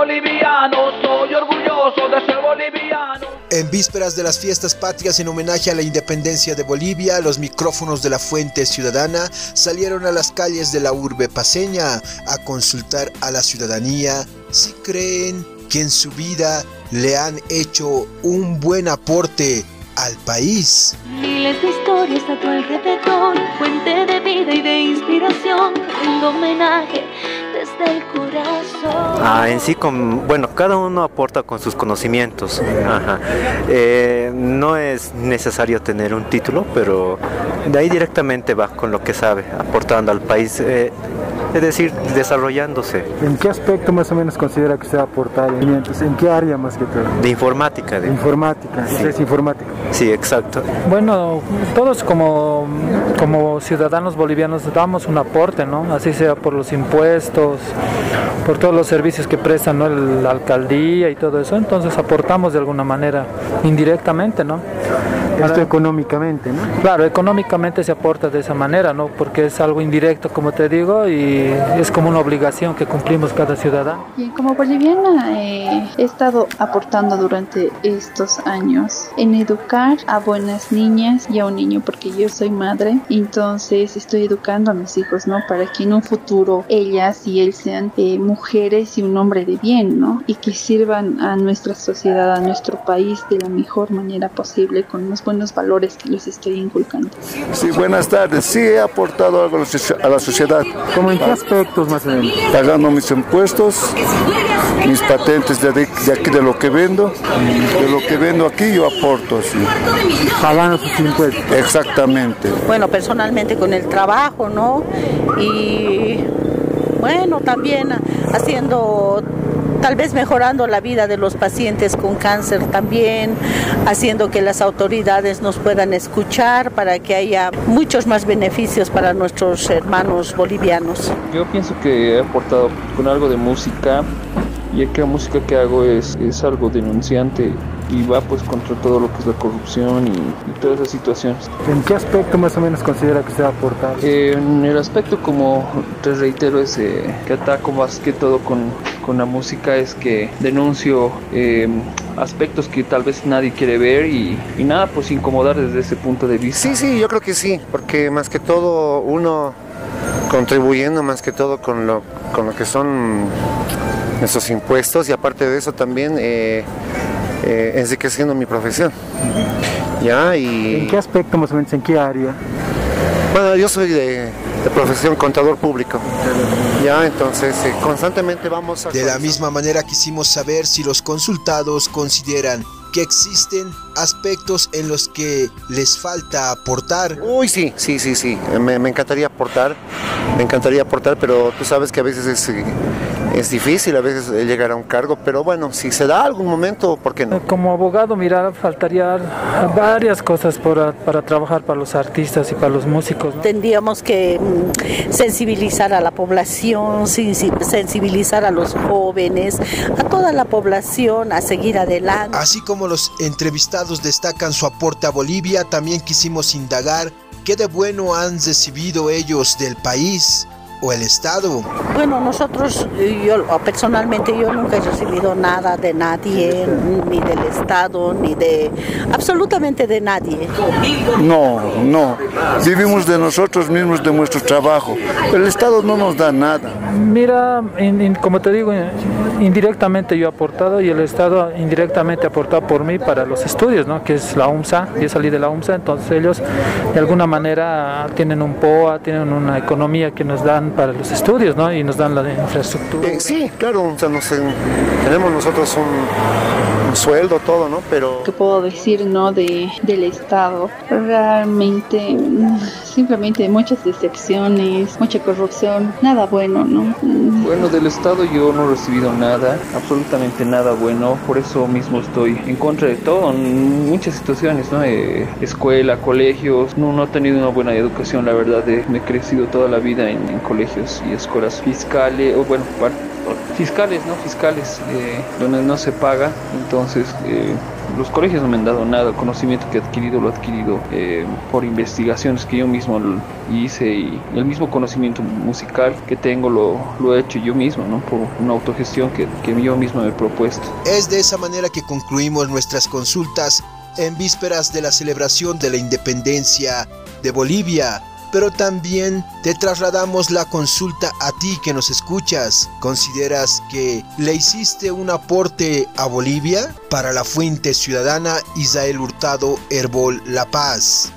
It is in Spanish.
boliviano, soy orgulloso de ser boliviano. En vísperas de las fiestas patrias en homenaje a la independencia de Bolivia, los micrófonos de la Fuente Ciudadana salieron a las calles de la urbe paseña a consultar a la ciudadanía si creen que en su vida le han hecho un buen aporte al país. Miles de historias a tu alrededor, fuente de vida y de inspiración, un homenaje desde el corazón. Ah, en sí, con, bueno, cada uno aporta con sus conocimientos. Eh, no es necesario tener un título, pero de ahí directamente va con lo que sabe, aportando al país. Eh, es decir, desarrollándose. ¿En qué aspecto más o menos considera que se va a aportar? ¿En qué área más que todo? De informática. De informática, sí. es informática. Sí, exacto. Bueno, todos como, como ciudadanos bolivianos damos un aporte, ¿no? Así sea por los impuestos, por todos los servicios que prestan, ¿no? La alcaldía y todo eso. Entonces aportamos de alguna manera, indirectamente, ¿no? Esto económicamente, ¿no? Claro, económicamente se aporta de esa manera, ¿no? Porque es algo indirecto, como te digo, y es como una obligación que cumplimos cada ciudadano. Y como boliviana eh, he estado aportando durante estos años en educar a buenas niñas y a un niño, porque yo soy madre, entonces estoy educando a mis hijos, ¿no? Para que en un futuro ellas y él sean eh, mujeres y un hombre de bien, ¿no? Y que sirvan a nuestra sociedad, a nuestro país de la mejor manera posible, con unos buenos valores que les estoy inculcando. Sí, buenas tardes. Sí, he aportado algo a la sociedad. ¿Cómo en qué aspectos más o menos? Pagando mis impuestos, mis patentes de, aquí de lo que vendo. De lo que vendo aquí yo aporto, sí. Pagando sus impuestos. Exactamente. Bueno, personalmente con el trabajo, ¿no? Y bueno, también haciendo tal vez mejorando la vida de los pacientes con cáncer también, haciendo que las autoridades nos puedan escuchar para que haya muchos más beneficios para nuestros hermanos bolivianos. Yo pienso que he aportado con algo de música y que la música que hago es, es algo denunciante y va pues contra todo lo que es la corrupción y, todas esas situaciones. ¿En qué aspecto más o menos considera que se va a aportar? en el aspecto como te reitero es que ataco más que todo con, con la música es que denuncio em, aspectos que tal vez nadie quiere ver y, y, nada pues incomodar desde ese punto de vista. Sí, sí, yo creo que sí, porque más que todo uno contribuyendo más que todo con lo, con lo que son nuestros impuestos y aparte de eso también eh, eh, enriqueciendo mi profesión. ¿Ya? Y... ¿En qué aspecto más o menos? ¿En qué área? Bueno, yo soy de, profesión contador público. Ya, entonces eh, constantemente vamos a... De la misma manera quisimos saber si los consultados consideran que existen aspectos en los que les falta aportar. Uy, sí, sí, sí, sí. Me, me encantaría aportar, me encantaría aportar, pero tú sabes que a veces es es difícil a veces llegar a un cargo, pero bueno, si se da algún momento, ¿por qué no? Como abogado, mira, faltaría varias cosas para, para trabajar para los artistas y para los músicos. Tendríamos que mm, sensibilizar a la población, sensibilizar a los jóvenes, a toda la población a seguir adelante. Así como los entrevistados destacan su aporte a Bolivia, también quisimos indagar qué de bueno han recibido ellos del país o el Estado? Bueno, nosotros, yo personalmente yo nunca he recibido nada de nadie, ni del Estado, ni de absolutamente de nadie. No, no. Vivimos de nosotros mismos, de nuestro trabajo. El Estado no nos da nada. Mira, como te digo, indirectamente yo he aportado y el Estado indirectamente ha aportado por mí para los estudios, ¿no? que es la UMSA. Yo salí de la UMSA, entonces ellos de alguna manera tienen un POA, tienen una economía que nos dan para los estudios, ¿no? Y nos dan la infraestructura. Eh, sí, claro, o sea, tenemos nosotros un, sueldo, todo, ¿no? Pero... ¿Qué puedo decir, no? De, del Estado. Realmente, simplemente muchas decepciones, mucha corrupción, nada bueno, ¿no? Bueno, del Estado yo no he recibido nada, absolutamente nada bueno, por eso mismo estoy en contra de todo, en muchas situaciones, ¿no? Eh, escuela, colegios, no, no he tenido una buena educación, la verdad, me he crecido toda la vida en, en colegios y escuelas fiscales, o bueno, fiscales, ¿no? Fiscales, eh, donde no se paga, entonces eh, los colegios no me han dado nada, el conocimiento que he adquirido lo he adquirido eh, por investigaciones que yo mismo hice y el mismo conocimiento musical que tengo lo, lo he hecho yo mismo, ¿no? por una autogestión que, que yo mismo me he propuesto. Es de esa manera que concluimos nuestras consultas en vísperas de la celebración de la independencia de Bolivia pero también te trasladamos la consulta a ti que nos escuchas. ¿Consideras que le hiciste un aporte a Bolivia? Para la Fuente Ciudadana, Isael Hurtado, Herbol La Paz.